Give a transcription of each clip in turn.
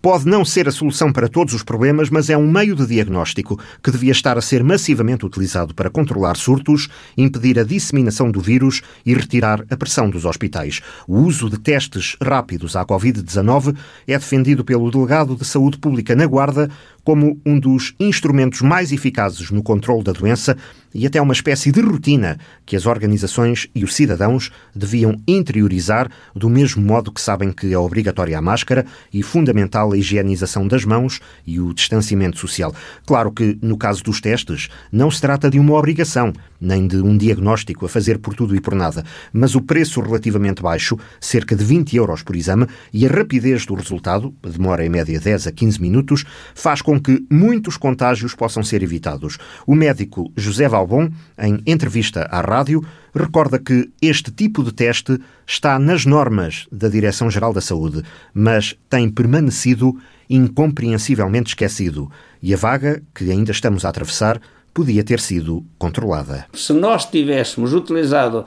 Pode não ser a solução para todos os problemas, mas é um meio de diagnóstico que devia estar a ser massivamente utilizado para controlar surtos, impedir a disseminação do vírus e retirar a pressão dos hospitais. O uso de testes rápidos à Covid-19 é defendido pelo delegado de Saúde Pública na Guarda como um dos instrumentos mais eficazes no controle da doença e até uma espécie de rotina que as organizações e os cidadãos deviam interiorizar, do mesmo modo que sabem que é obrigatória a máscara e fundamental a higienização das mãos e o distanciamento social. Claro que, no caso dos testes, não se trata de uma obrigação, nem de um diagnóstico a fazer por tudo e por nada, mas o preço relativamente baixo, cerca de 20 euros por exame, e a rapidez do resultado, demora em média 10 a 15 minutos, faz com que muitos contágios possam ser evitados. O médico José Valbon, em entrevista à rádio, recorda que este tipo de teste está nas normas da Direção-Geral da Saúde, mas tem permanecido incompreensivelmente esquecido. E a vaga, que ainda estamos a atravessar, podia ter sido controlada. Se nós tivéssemos utilizado,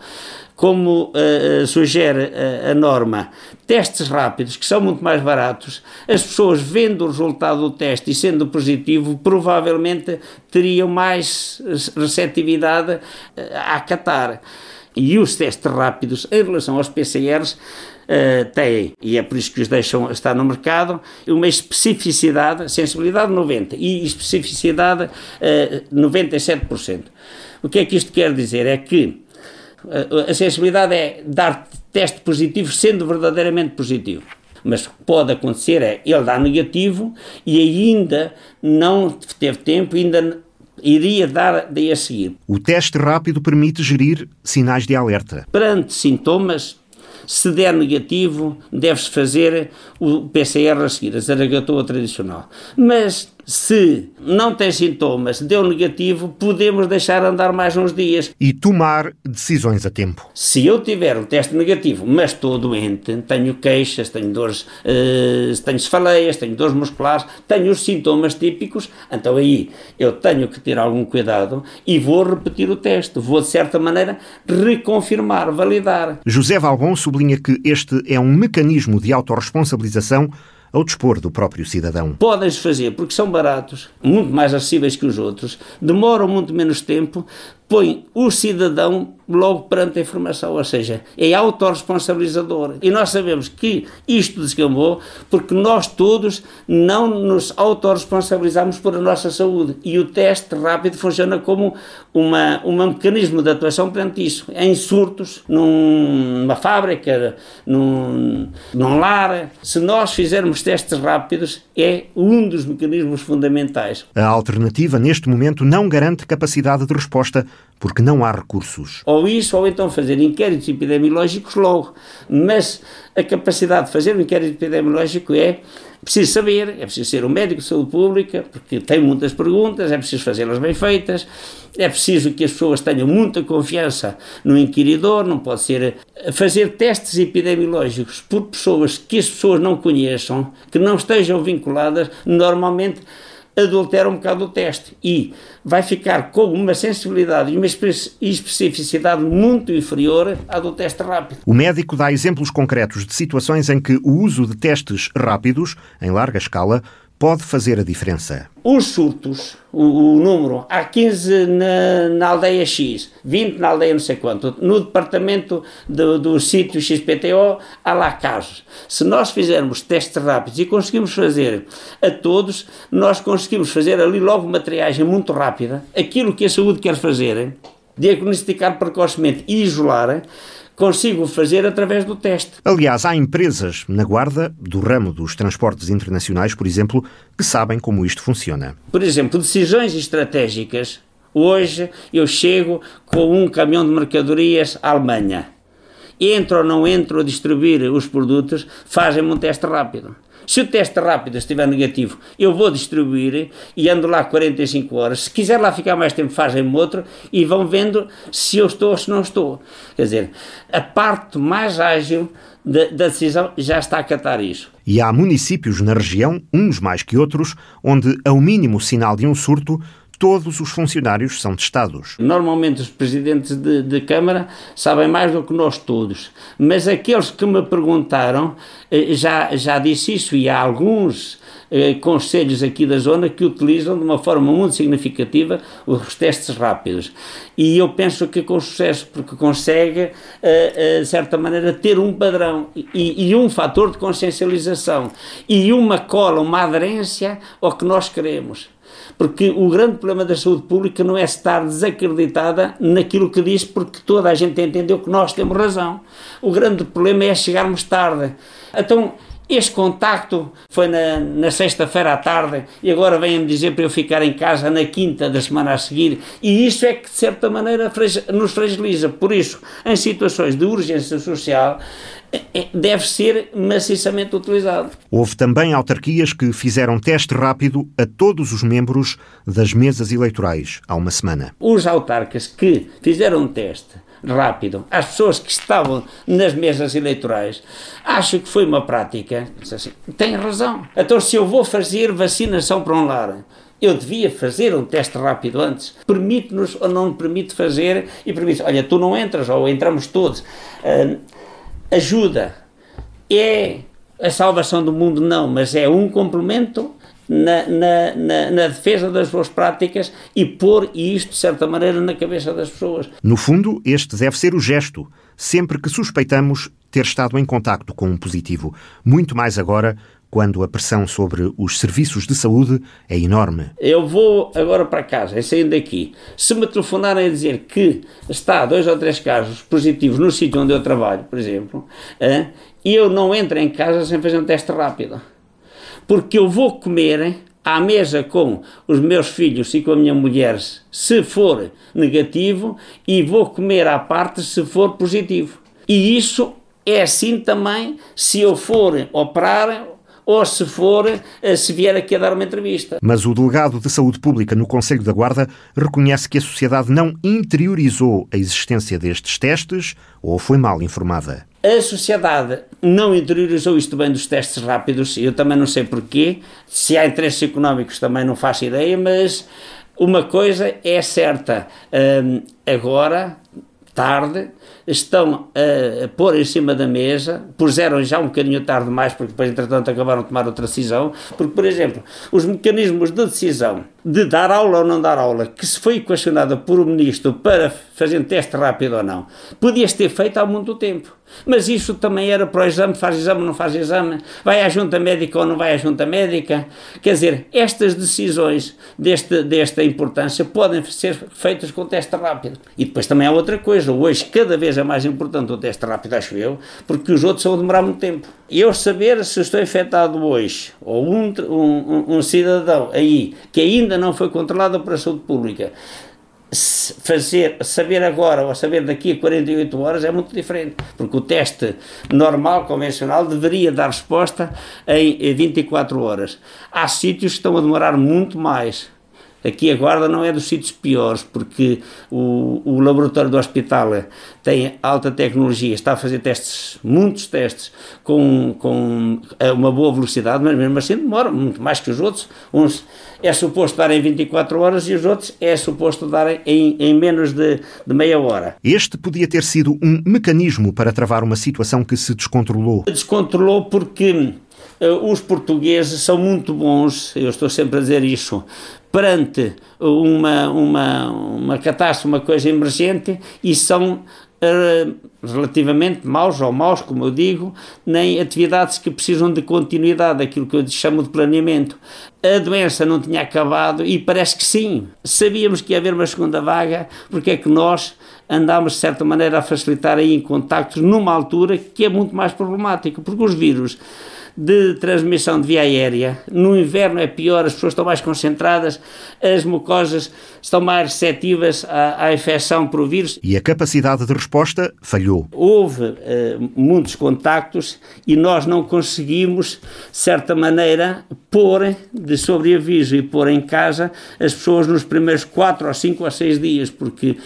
como uh, sugere uh, a norma, testes rápidos, que são muito mais baratos, as pessoas vendo o resultado do teste e sendo positivo, provavelmente teriam mais receptividade a acatar. E os testes rápidos, em relação aos PCRs, uh, têm, e é por isso que os deixam estar no mercado, uma especificidade, sensibilidade 90% e especificidade uh, 97%. O que é que isto quer dizer? É que a sensibilidade é dar teste positivo sendo verdadeiramente positivo. Mas pode acontecer é ele dar negativo e ainda não teve tempo, ainda iria dar daí a seguir. O teste rápido permite gerir sinais de alerta. Perante sintomas, se der negativo, deve-se fazer o PCR a seguir, a zaragatoa tradicional. Mas se não tem sintomas, deu negativo, podemos deixar andar mais uns dias. E tomar decisões a tempo. Se eu tiver um teste negativo, mas estou doente, tenho queixas, tenho dores, uh, tenho cefaleias, tenho dores musculares, tenho os sintomas típicos, então aí eu tenho que ter algum cuidado e vou repetir o teste. Vou, de certa maneira, reconfirmar, validar. José Valbon sublinha que este é um mecanismo de autorresponsabilização ao dispor do próprio cidadão. Podem-se fazer porque são baratos, muito mais acessíveis que os outros, demoram muito menos tempo, põe o cidadão logo perante a informação, ou seja, é autorresponsabilizador. E nós sabemos que isto descambou porque nós todos não nos autorresponsabilizamos por a nossa saúde. E o teste rápido funciona como uma, um mecanismo de atuação perante isso. Em surtos, numa fábrica, num, num lar, se nós fizermos testes rápidos, é um dos mecanismos fundamentais. A alternativa, neste momento, não garante capacidade de resposta porque não há recursos. Ou isso, ou então fazer inquéritos epidemiológicos logo. Mas a capacidade de fazer um inquérito epidemiológico é preciso saber, é preciso ser um médico de saúde pública, porque tem muitas perguntas, é preciso fazê-las bem feitas, é preciso que as pessoas tenham muita confiança no inquiridor, não pode ser fazer testes epidemiológicos por pessoas que as pessoas não conheçam, que não estejam vinculadas, normalmente adultera um bocado o teste e vai ficar com uma sensibilidade e uma especificidade muito inferior à do teste rápido. O médico dá exemplos concretos de situações em que o uso de testes rápidos, em larga escala, pode fazer a diferença? Os surtos, o, o número, há 15 na, na, aldeia X, 20 na aldeia não sei quanto, no departamento do, do sítio XPTO há lá casos. Se nós fizermos testes rápidos e conseguimos fazer a todos, nós conseguimos fazer ali logo uma triagem muito rápida, aquilo que a saúde quer fazer, diagnosticar precocemente e isolar, consigo fazer através do teste. Aliás, há empresas na Guarda, do ramo dos transportes internacionais, por exemplo, que sabem como isto funciona. Por exemplo, decisões estratégicas. Hoje eu chego com um caminhão de mercadorias à Alemanha. Entro ou não entro a distribuir os produtos, fazem-me um teste rápido. Se o teste rápido estiver negativo, eu vou distribuir e ando lá 45 horas. Se quiser lá ficar mais tempo, fazem-me outro e vão vendo se eu estou ou se não estou. Quer dizer, a parte mais ágil da, da decisão já está a catar isso. E há municípios na região, uns mais que outros, onde, ao mínimo sinal de um surto, todos os funcionários são testados. Normalmente os presidentes de, de, Câmara sabem mais do que nós todos, mas aqueles que me perguntaram, eh, já, já disse isso e há alguns eh, conselhos aqui da zona que utilizam de uma forma muito significativa os testes rápidos. E eu penso que com sucesso, porque consegue, eh, de certa maneira, ter um padrão e, e um fator de consciencialização e uma cola, uma aderência ao que nós queremos. Porque o grande problema da saúde pública não é estar desacreditada naquilo que diz, porque toda a gente entendeu que nós temos razão. O grande problema é chegarmos tarde. Então, este contacto foi na, na sexta-feira à tarde e agora vêm-me dizer para eu ficar em casa na quinta da semana a seguir. E isso é que, de certa maneira, nos fragiliza. Por isso, em situações de urgência social, é, é, deve ser maciçamente utilizado. Houve também autarquias que fizeram teste rápido a todos os membros das mesas eleitorais há uma semana. Os autarcas que fizeram teste rápido às pessoas que estavam nas mesas eleitorais, acho que foi uma prática. Assim, tem razão. Então, se eu vou fazer vacinação para um lar, eu devia fazer um teste rápido antes. Permite-nos ou não permite fazer e permite, olha, tu não entras ou entramos todos. Uh, ajuda. É a salvação do mundo? Não, mas é um complemento na, na, na, na, defesa das boas práticas e pôr isto, de certa maneira, na cabeça das pessoas. No fundo, este deve ser o gesto, sempre que suspeitamos ter estado em contacto com um positivo. Muito mais agora, quando a pressão sobre os serviços de saúde é enorme. Eu vou agora para casa, é saindo daqui. Se me telefonarem a dizer que está dois ou três casos positivos no sítio onde eu trabalho, por exemplo, e eu não entro em casa sem fazer um teste rápido porque eu vou comer à mesa com os meus filhos e com a minha mulher se for negativo e vou comer à parte se for positivo. E isso é assim também se eu for operar ou se for, eh, se vier aqui a dar uma entrevista. Mas o delegado de Saúde Pública no Conselho da Guarda reconhece que a sociedade não interiorizou a existência destes testes ou foi mal informada. A sociedade não interiorizou isto bem dos testes rápidos, eu também não sei porquê, se há interesses económicos também não faço ideia, mas uma coisa é certa, hum, agora, tarde, estão a, pôr em cima da mesa, puseram já um bocadinho tarde demais, porque depois, entretanto, acabaram de tomar outra decisão, porque, por exemplo, os mecanismos de decisão de dar aula ou não dar aula, que se foi equacionada por o ministro para fazer um teste rápido ou não, podia-se ter feito há muito tempo. Mas isso também era para o exame, faz exame ou não faz exame, vai à junta médica ou não vai à junta médica. Quer dizer, estas decisões deste, desta importância podem ser feitas com teste rápido. E depois também há outra coisa, hoje cada vez é mais importante o teste rápido, acho eu, porque os outros vão demorar muito tempo. Eu saber se estou infectado hoje, ou um, um, um cidadão aí que ainda não foi controlado pela saúde pública, fazer, saber agora ou saber daqui a 48 horas é muito diferente, porque o teste normal, convencional, deveria dar resposta em 24 horas. Há sítios que estão a demorar muito mais. Aqui a guarda não é dos sítios piores, porque o, o laboratório do hospital tem alta tecnologia, está a fazer testes, muitos testes, com, com uma boa velocidade, mas mesmo assim demora muito mais que os outros. Uns é suposto dar em 24 horas e os outros é suposto dar em, em menos de, de meia hora. Este podia ter sido um mecanismo para travar uma situação que se descontrolou. Descontrolou porque os portugueses são muito bons, eu estou sempre a dizer isso, perante uma, uma, uma catástrofe, uma coisa emergente, e são uh, relativamente maus ou maus, como eu digo, nem atividades que precisam de continuidade, aquilo que eu chamo de planeamento. A doença não tinha acabado e parece que sim. Sabíamos que ia haver uma segunda vaga, porque é que nós andámos, de certa maneira, a facilitar aí contactos numa altura que é muito mais problemática, porque os vírus de transmissão de via aérea. No inverno é pior, as pessoas estão mais concentradas, as mucosas estão mais receptivas à, à infecção por vírus. E a capacidade de resposta falhou. Houve uh, muitos contactos e nós não conseguimos, de certa maneira, pôr de sobreaviso e pôr em casa as pessoas nos primeiros 4 ou 5 ou 6 dias, porque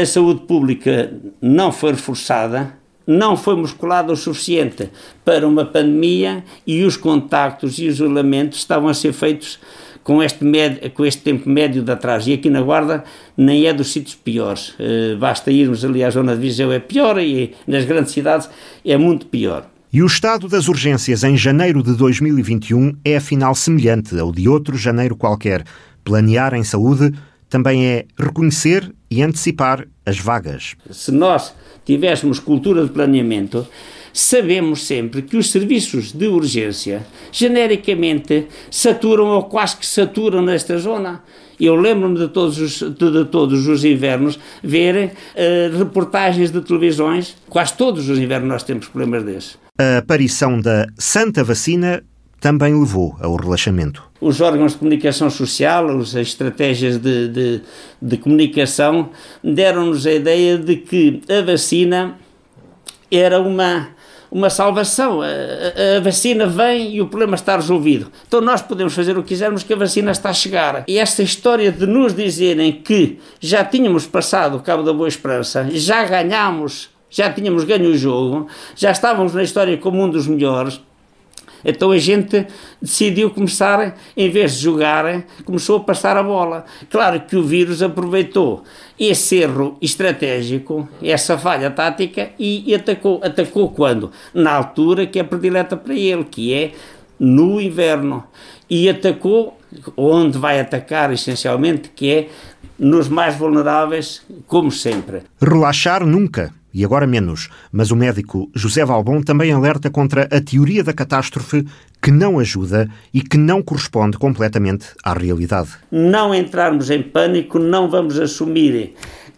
a saúde pública não foi reforçada não foi musculado o suficiente para uma pandemia e os contactos e os isolamentos estavam a ser feitos com este, com este tempo médio de atraso. E aqui na Guarda nem é dos sítios piores. Uh, basta irmos ali à zona de Viseu, é pior, e nas grandes cidades é muito pior. E o estado das urgências em janeiro de 2021 é afinal semelhante ao de outro janeiro qualquer. Planear em saúde também é reconhecer e antecipar as vagas. Se nós tivéssemos cultura de planeamento, sabemos sempre que os serviços de urgência, genericamente, saturam ou quase que saturam nesta zona. Eu lembro-me de todos os, de, de, todos os invernos ver uh, reportagens de televisões, quase todos os invernos nós temos problemas desses. A aparição da Santa Vacina também levou ao relaxamento. Os órgãos de comunicação social, as estratégias de, de, de comunicação, deram-nos a ideia de que a vacina era uma, uma salvação. A, a, vacina vem e o problema está resolvido. Então nós podemos fazer o que quisermos que a vacina está a chegar. E esta história de nos dizerem que já tínhamos passado o Cabo da Boa Esperança, já ganhámos, já tínhamos ganho o jogo, já estávamos na história como um dos melhores, então a gente decidiu começar, em vez de jogar, começou a passar a bola. Claro que o vírus aproveitou esse erro estratégico, essa falha tática e, atacou. Atacou quando? Na altura que é predileta para ele, que é no inverno. E atacou onde vai atacar essencialmente, que é nos mais vulneráveis, como sempre. Relaxar nunca e agora menos, mas o médico José Valbon também alerta contra a teoria da catástrofe que não ajuda e que não corresponde completamente à realidade. Não entrarmos em pânico, não vamos assumir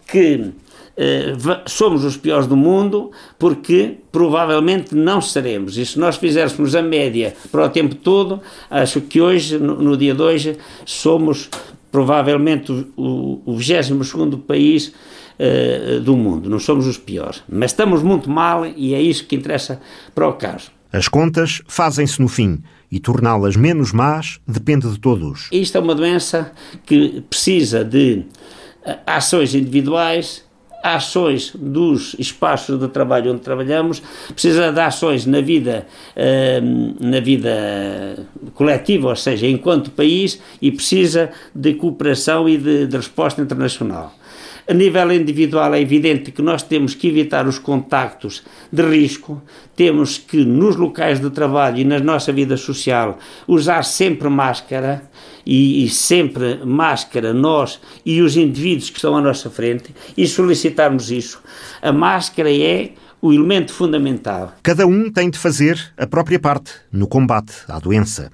que eh, somos os piores do mundo, porque provavelmente não seremos. E se nós fizéssemos a média para o tempo todo, acho que hoje, no, no dia de hoje, somos provavelmente o, o 22 país uh, do mundo. Não somos os piores. Mas estamos muito mal e é isso que interessa para o caso. As contas fazem-se no fim e torná-las menos más depende de todos. Isto é uma doença que precisa de uh, ações individuais, ações dos espaços de trabalho onde trabalhamos, precisa de ações na vida, uh, na vida coletiva, ou seja, enquanto país, e precisa de cooperação e de, de resposta internacional. A nível individual é evidente que nós temos que evitar os contactos de risco, temos que nos locais de trabalho e na nossa vida social usar sempre máscara e, e sempre máscara nós e os indivíduos que estão à nossa frente e solicitarmos isso. A máscara é o elemento fundamental. Cada um tem de fazer a própria parte no combate à doença.